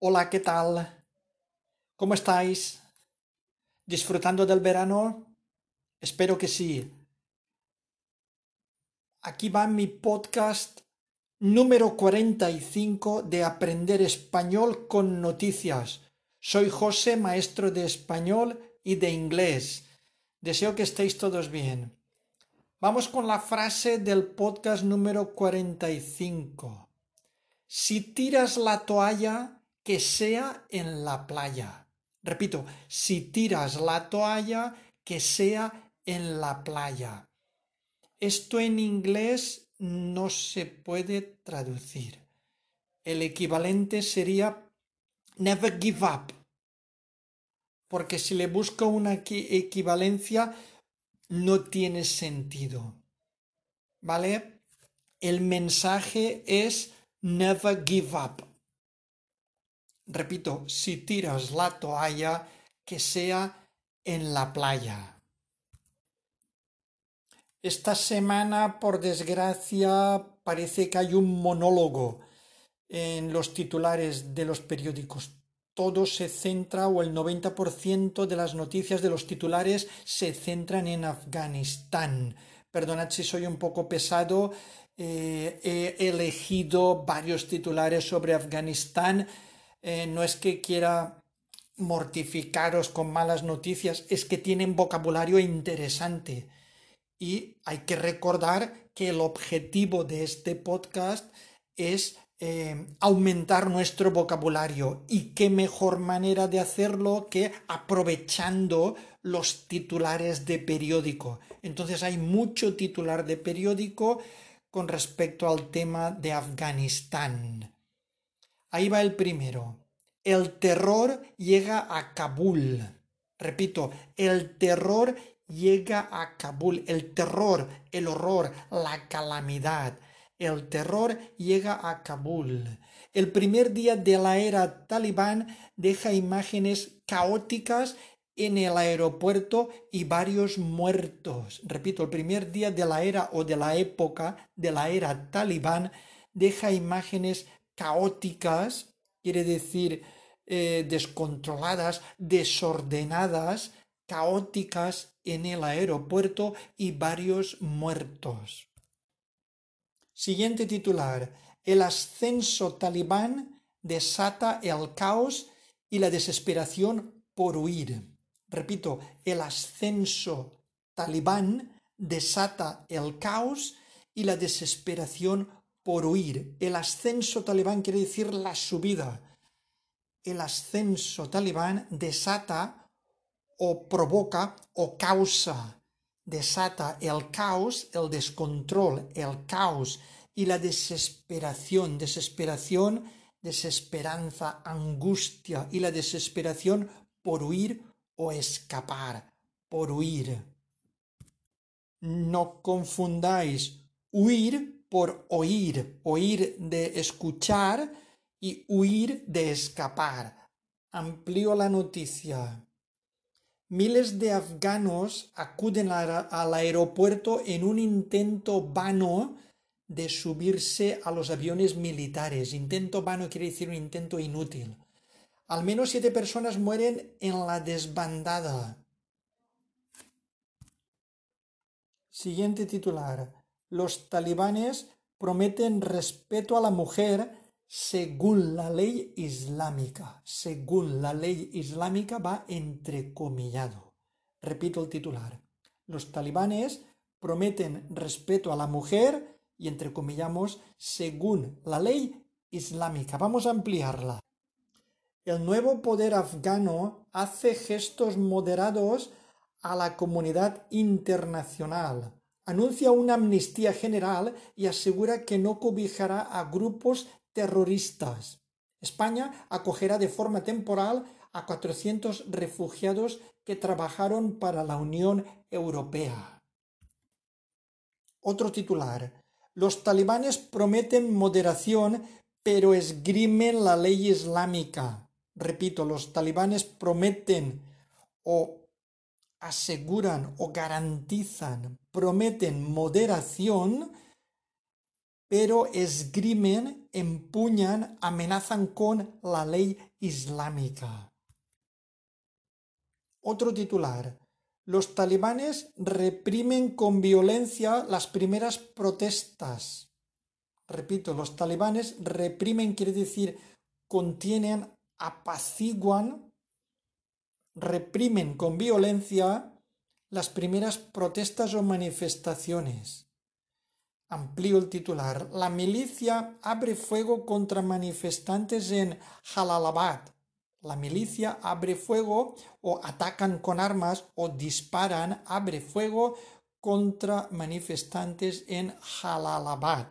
Hola, ¿qué tal? ¿Cómo estáis? ¿Disfrutando del verano? Espero que sí. Aquí va mi podcast número 45 de Aprender Español con Noticias. Soy José, maestro de español y de inglés. Deseo que estéis todos bien. Vamos con la frase del podcast número 45. Si tiras la toalla, que sea en la playa. Repito, si tiras la toalla, que sea en la playa. Esto en inglés no se puede traducir. El equivalente sería never give up. Porque si le busco una equivalencia, no tiene sentido. ¿Vale? El mensaje es never give up. Repito, si tiras la toalla, que sea en la playa. Esta semana, por desgracia, parece que hay un monólogo en los titulares de los periódicos. Todo se centra, o el 90% de las noticias de los titulares se centran en Afganistán. Perdonad si soy un poco pesado, eh, he elegido varios titulares sobre Afganistán eh, no es que quiera mortificaros con malas noticias, es que tienen vocabulario interesante. Y hay que recordar que el objetivo de este podcast es eh, aumentar nuestro vocabulario. Y qué mejor manera de hacerlo que aprovechando los titulares de periódico. Entonces hay mucho titular de periódico con respecto al tema de Afganistán. Ahí va el primero. El terror llega a Kabul. Repito, el terror llega a Kabul. El terror, el horror, la calamidad. El terror llega a Kabul. El primer día de la era talibán deja imágenes caóticas en el aeropuerto y varios muertos. Repito, el primer día de la era o de la época de la era talibán deja imágenes caóticas, quiere decir eh, descontroladas, desordenadas, caóticas en el aeropuerto y varios muertos. Siguiente titular. El ascenso talibán desata el caos y la desesperación por huir. Repito, el ascenso talibán desata el caos y la desesperación por huir. El ascenso talibán quiere decir la subida. El ascenso talibán desata o provoca o causa, desata el caos, el descontrol, el caos y la desesperación, desesperación, desesperanza, angustia y la desesperación por huir o escapar, por huir. No confundáis huir por oír, oír de escuchar y huir de escapar. Amplío la noticia. Miles de afganos acuden al aeropuerto en un intento vano de subirse a los aviones militares. Intento vano quiere decir un intento inútil. Al menos siete personas mueren en la desbandada. Siguiente titular los talibanes prometen respeto a la mujer según la ley islámica. Según la ley islámica va entrecomillado. Repito el titular. Los talibanes prometen respeto a la mujer y entrecomillamos según la ley islámica. Vamos a ampliarla. El nuevo poder afgano hace gestos moderados a la comunidad internacional anuncia una amnistía general y asegura que no cobijará a grupos terroristas. España acogerá de forma temporal a 400 refugiados que trabajaron para la Unión Europea. Otro titular. Los talibanes prometen moderación pero esgrimen la ley islámica. Repito, los talibanes prometen o aseguran o garantizan, prometen moderación, pero esgrimen, empuñan, amenazan con la ley islámica. Otro titular. Los talibanes reprimen con violencia las primeras protestas. Repito, los talibanes reprimen quiere decir contienen, apaciguan, reprimen con violencia las primeras protestas o manifestaciones. Amplío el titular. La milicia abre fuego contra manifestantes en Jalalabad. La milicia abre fuego o atacan con armas o disparan, abre fuego contra manifestantes en Jalalabad.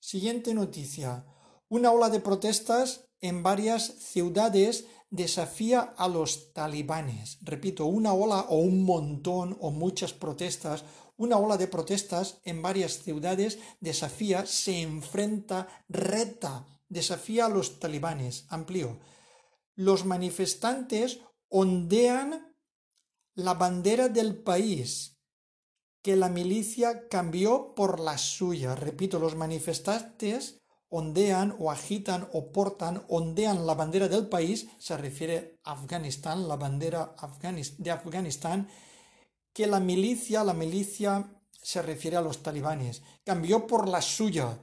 Siguiente noticia. Una ola de protestas en varias ciudades desafía a los talibanes. Repito, una ola o un montón o muchas protestas, una ola de protestas en varias ciudades desafía, se enfrenta, reta, desafía a los talibanes. Amplio. Los manifestantes ondean la bandera del país que la milicia cambió por la suya. Repito, los manifestantes ondean o agitan o portan, ondean la bandera del país, se refiere a Afganistán, la bandera de Afganistán, que la milicia, la milicia se refiere a los talibanes, cambió por la suya,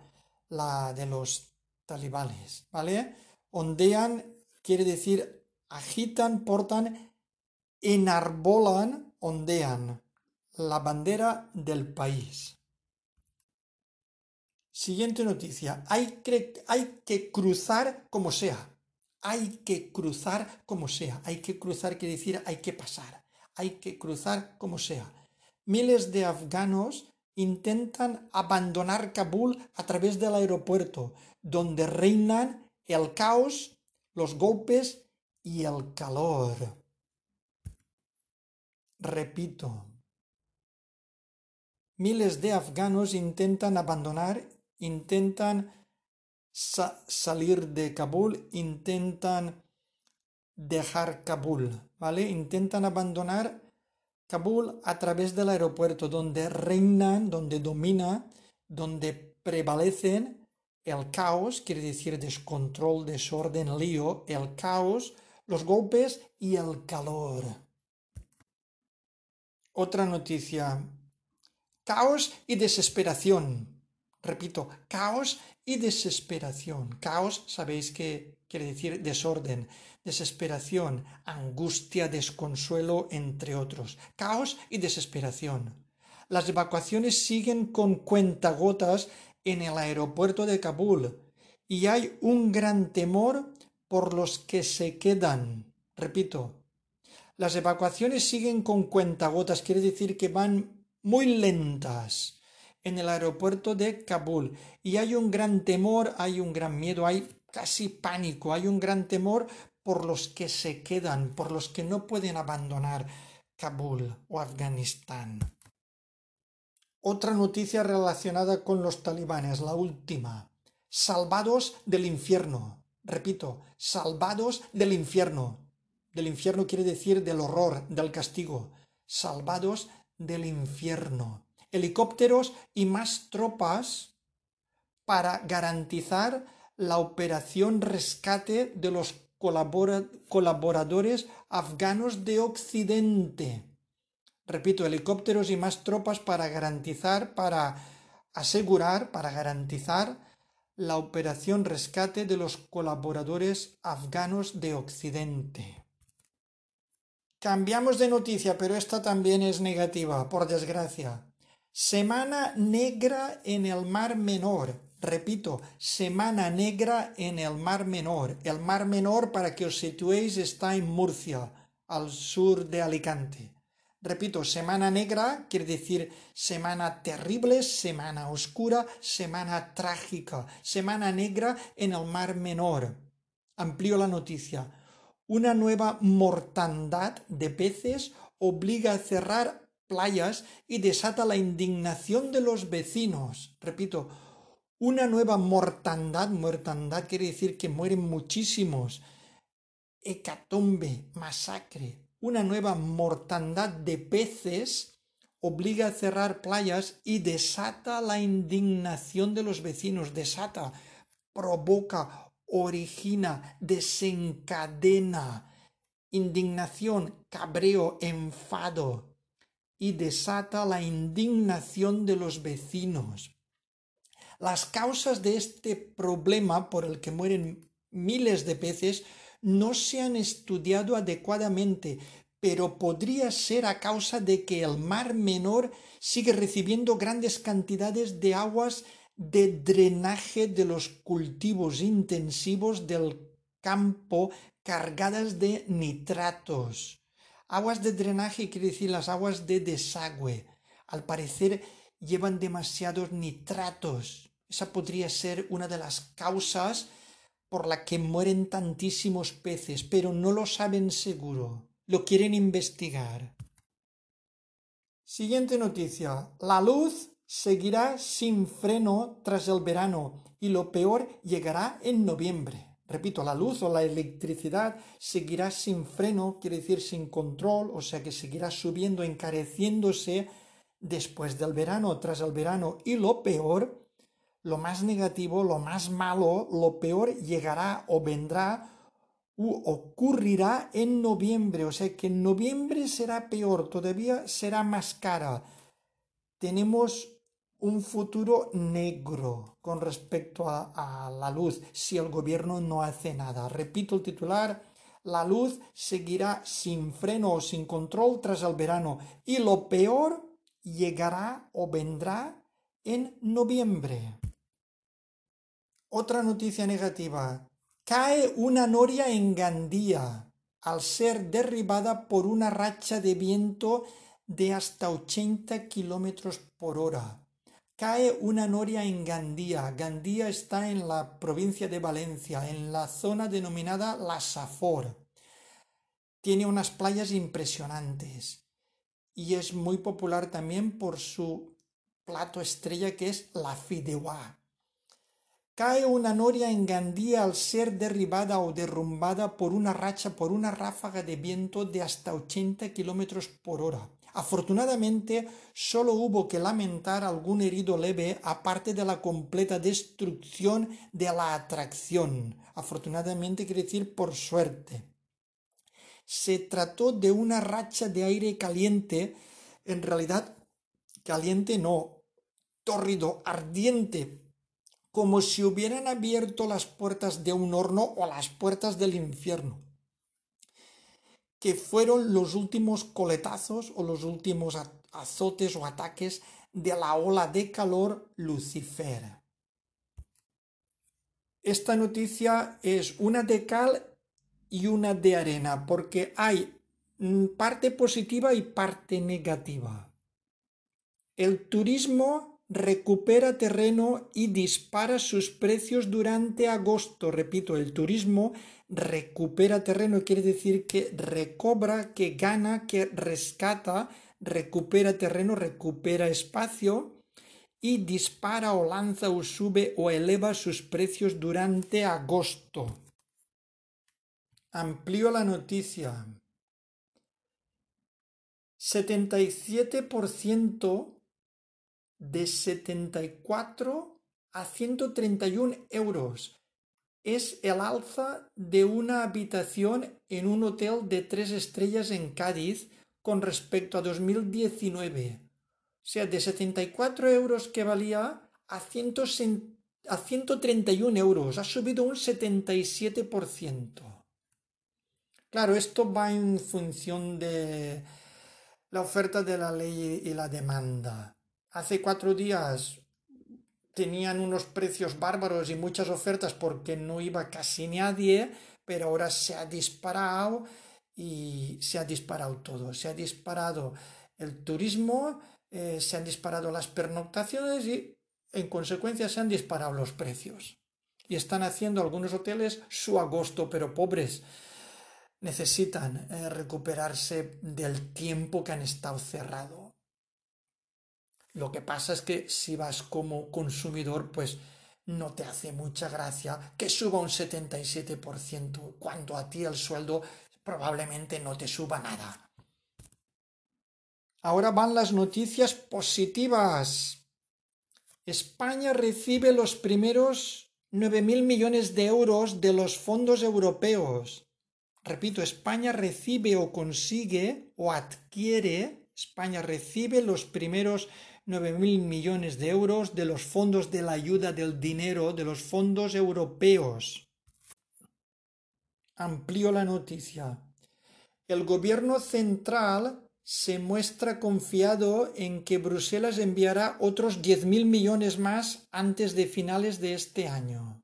la de los talibanes, ¿vale? Ondean quiere decir agitan, portan, enarbolan, ondean la bandera del país. Siguiente noticia. Hay que, hay que cruzar como sea. Hay que cruzar como sea. Hay que cruzar quiere decir hay que pasar. Hay que cruzar como sea. Miles de afganos intentan abandonar Kabul a través del aeropuerto, donde reinan el caos, los golpes y el calor. Repito, miles de afganos intentan abandonar intentan salir de Kabul, intentan dejar Kabul, ¿vale? Intentan abandonar Kabul a través del aeropuerto, donde reinan, donde domina, donde prevalecen el caos, quiere decir descontrol, desorden, lío, el caos, los golpes y el calor. Otra noticia. Caos y desesperación. Repito, caos y desesperación. Caos, sabéis que quiere decir desorden, desesperación, angustia, desconsuelo, entre otros. Caos y desesperación. Las evacuaciones siguen con cuentagotas en el aeropuerto de Kabul y hay un gran temor por los que se quedan. Repito, las evacuaciones siguen con cuentagotas, quiere decir que van muy lentas en el aeropuerto de Kabul y hay un gran temor, hay un gran miedo, hay casi pánico, hay un gran temor por los que se quedan, por los que no pueden abandonar Kabul o Afganistán. Otra noticia relacionada con los talibanes, la última. Salvados del infierno. Repito, salvados del infierno. Del infierno quiere decir del horror, del castigo. Salvados del infierno helicópteros y más tropas para garantizar la operación rescate de los colaboradores afganos de Occidente. Repito, helicópteros y más tropas para garantizar, para asegurar, para garantizar la operación rescate de los colaboradores afganos de Occidente. Cambiamos de noticia, pero esta también es negativa, por desgracia. Semana negra en el Mar Menor. Repito, Semana negra en el Mar Menor. El Mar Menor, para que os situéis, está en Murcia, al sur de Alicante. Repito, Semana negra quiere decir semana terrible, semana oscura, semana trágica, semana negra en el Mar Menor. Amplío la noticia. Una nueva mortandad de peces obliga a cerrar playas y desata la indignación de los vecinos. Repito, una nueva mortandad, mortandad quiere decir que mueren muchísimos, hecatombe, masacre, una nueva mortandad de peces obliga a cerrar playas y desata la indignación de los vecinos, desata, provoca, origina, desencadena. Indignación, cabreo, enfado y desata la indignación de los vecinos. Las causas de este problema por el que mueren miles de peces no se han estudiado adecuadamente, pero podría ser a causa de que el mar menor sigue recibiendo grandes cantidades de aguas de drenaje de los cultivos intensivos del campo cargadas de nitratos. Aguas de drenaje quiere decir las aguas de desagüe. Al parecer llevan demasiados nitratos. Esa podría ser una de las causas por la que mueren tantísimos peces, pero no lo saben seguro. Lo quieren investigar. Siguiente noticia. La luz seguirá sin freno tras el verano y lo peor llegará en noviembre. Repito, la luz o la electricidad seguirá sin freno, quiere decir sin control, o sea que seguirá subiendo, encareciéndose después del verano, tras el verano. Y lo peor, lo más negativo, lo más malo, lo peor llegará o vendrá u ocurrirá en noviembre. O sea que en noviembre será peor, todavía será más cara. Tenemos un futuro negro con respecto a, la luz si el gobierno no hace nada. Repito el titular, la luz seguirá sin freno o sin control tras el verano y lo peor llegará o vendrá en noviembre. Otra noticia negativa. Cae una noria en Gandía al ser derribada por una racha de viento de hasta 80 kilómetros por hora cae una noria en Gandía. Gandía está en la provincia de Valencia, en la zona denominada La Safor. Tiene unas playas impresionantes y es muy popular también por su plato estrella que es la fideuá. Cae una noria en Gandía al ser derribada o derrumbada por una racha, por una ráfaga de viento de hasta 80 kilómetros por hora. Afortunadamente, solo hubo que lamentar algún herido leve aparte de la completa destrucción de la atracción. Afortunadamente quiere decir por suerte. Se trató de una racha de aire caliente, en realidad caliente no, tórrido, ardiente, como si hubieran abierto las puertas de un horno o las puertas del infierno que fueron los últimos coletazos o los últimos azotes o ataques de la ola de calor Lucifer. Esta noticia es una de cal y una de arena, porque hay parte positiva y parte negativa. El turismo recupera terreno y dispara sus precios durante agosto. Repito, el turismo recupera terreno quiere decir que recobra, que gana, que rescata, recupera terreno, recupera espacio y dispara o lanza o sube o eleva sus precios durante agosto. Amplío la noticia. 77% de 74 a 131 euros es el alza de una habitación en un hotel de tres estrellas en Cádiz con respecto a 2019. O sea, de 74 euros que valía a, 131 euros. Ha subido un 77%. Claro, esto va en función de la oferta de la ley y la demanda. Hace cuatro días tenían unos precios bárbaros y muchas ofertas porque no iba casi nadie, pero ahora se ha disparado y se ha disparado todo. Se ha disparado el turismo, eh, se han disparado las pernoctaciones y en consecuencia se han disparado los precios. Y están haciendo algunos hoteles su agosto, pero pobres. Necesitan eh, recuperarse del tiempo que han estado cerrados. Lo que pasa es que si vas como consumidor, pues no te hace mucha gracia que suba un 77%, cuando a ti el sueldo probablemente no te suba nada. Ahora van las noticias positivas. España recibe los primeros 9.000 millones de euros de los fondos europeos. Repito, España recibe o consigue o adquiere, España recibe los primeros 9.000 millones de euros de los fondos de la ayuda del dinero de los fondos europeos. Amplío la noticia. El gobierno central se muestra confiado en que Bruselas enviará otros 10.000 millones más antes de finales de este año.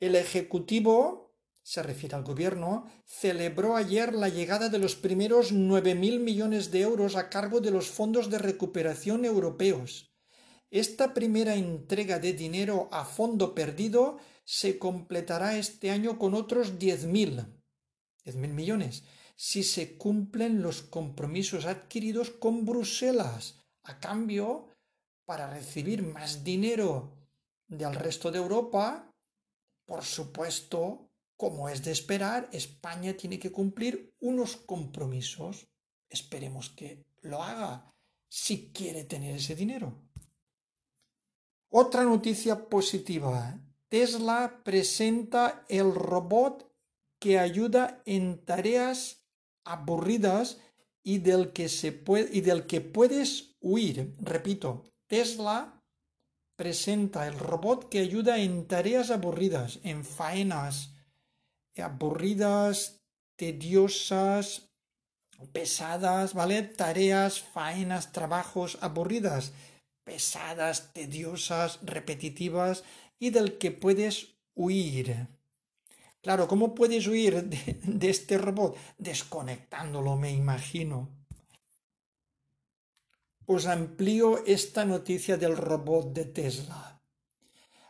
El Ejecutivo, se refiere al Gobierno, celebró ayer la llegada de los primeros 9.000 millones de euros a cargo de los fondos de recuperación europeos. Esta primera entrega de dinero a fondo perdido se completará este año con otros 10.000 10.000 millones si se cumplen los compromisos adquiridos con Bruselas. A cambio, para recibir más dinero del resto de Europa, por supuesto, como es de esperar, España tiene que cumplir unos compromisos. Esperemos que lo haga si quiere tener ese dinero. Otra noticia positiva. Tesla presenta el robot que ayuda en tareas aburridas y del que, se puede, y del que puedes huir. Repito, Tesla presenta el robot que ayuda en tareas aburridas, en faenas aburridas, tediosas, pesadas, ¿vale? Tareas, faenas, trabajos aburridas, pesadas, tediosas, repetitivas y del que puedes huir. Claro, ¿cómo puedes huir de, este robot? Desconectándolo, me imagino. Os amplío esta noticia del robot de Tesla.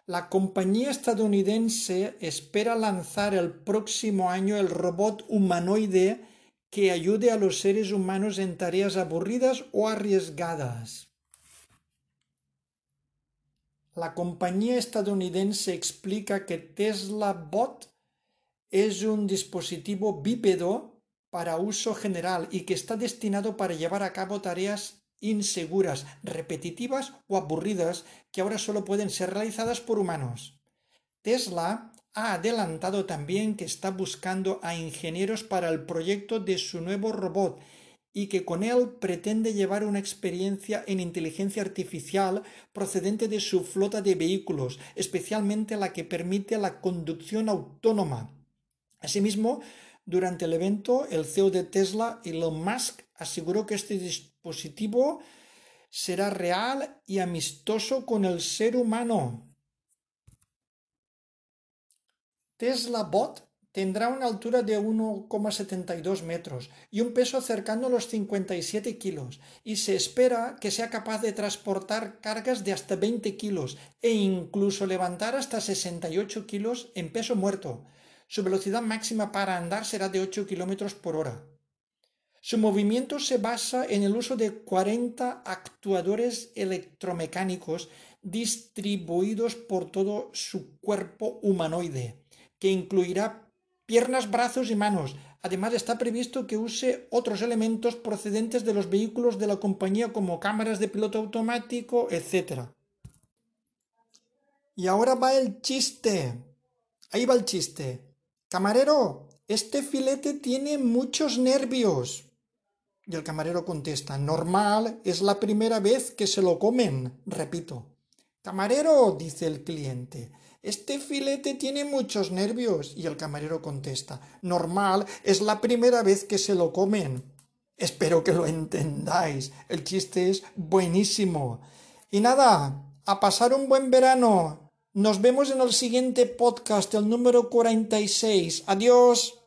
La compañía estadounidense espera lanzar el próximo año el robot humanoide que ayude a los seres humanos en tareas aburridas o arriesgadas. La compañía estadounidense explica que Tesla Bot es un dispositivo bípedo para uso general y que está destinado para llevar a cabo tareas inseguras, repetitivas o aburridas que ahora solo pueden ser realizadas por humanos. Tesla ha adelantado también que está buscando a ingenieros para el proyecto de su nuevo robot y que con él pretende llevar una experiencia en inteligencia artificial procedente de su flota de vehículos, especialmente la que permite la conducción autónoma Asimismo, durante el evento, el CEO de Tesla, Elon Musk, aseguró que este dispositivo será real y amistoso con el ser humano. Tesla Bot tendrá una altura de 1,72 metros y un peso cercano a los 57 kilos y se espera que sea capaz de transportar cargas de hasta 20 kilos e incluso levantar hasta 68 kilos en peso muerto. Su velocidad máxima para andar será de 8 km por hora. Su movimiento se basa en el uso de 40 actuadores electromecánicos distribuidos por todo su cuerpo humanoide, que incluirá piernas, brazos y manos. Además está previsto que use otros elementos procedentes de los vehículos de la compañía como cámaras de piloto automático, etc. Y ahora va el chiste. Ahí va el chiste. Camarero, este filete tiene muchos nervios. Y el camarero contesta, normal, es la primera vez que se lo comen. Repito. Camarero, dice el cliente, este filete tiene muchos nervios. Y el camarero contesta, normal, es la primera vez que se lo comen. Espero que lo entendáis. El chiste es buenísimo. Y nada, a pasar un buen verano. Nos vemos en el siguiente podcast, el número 46. Adiós.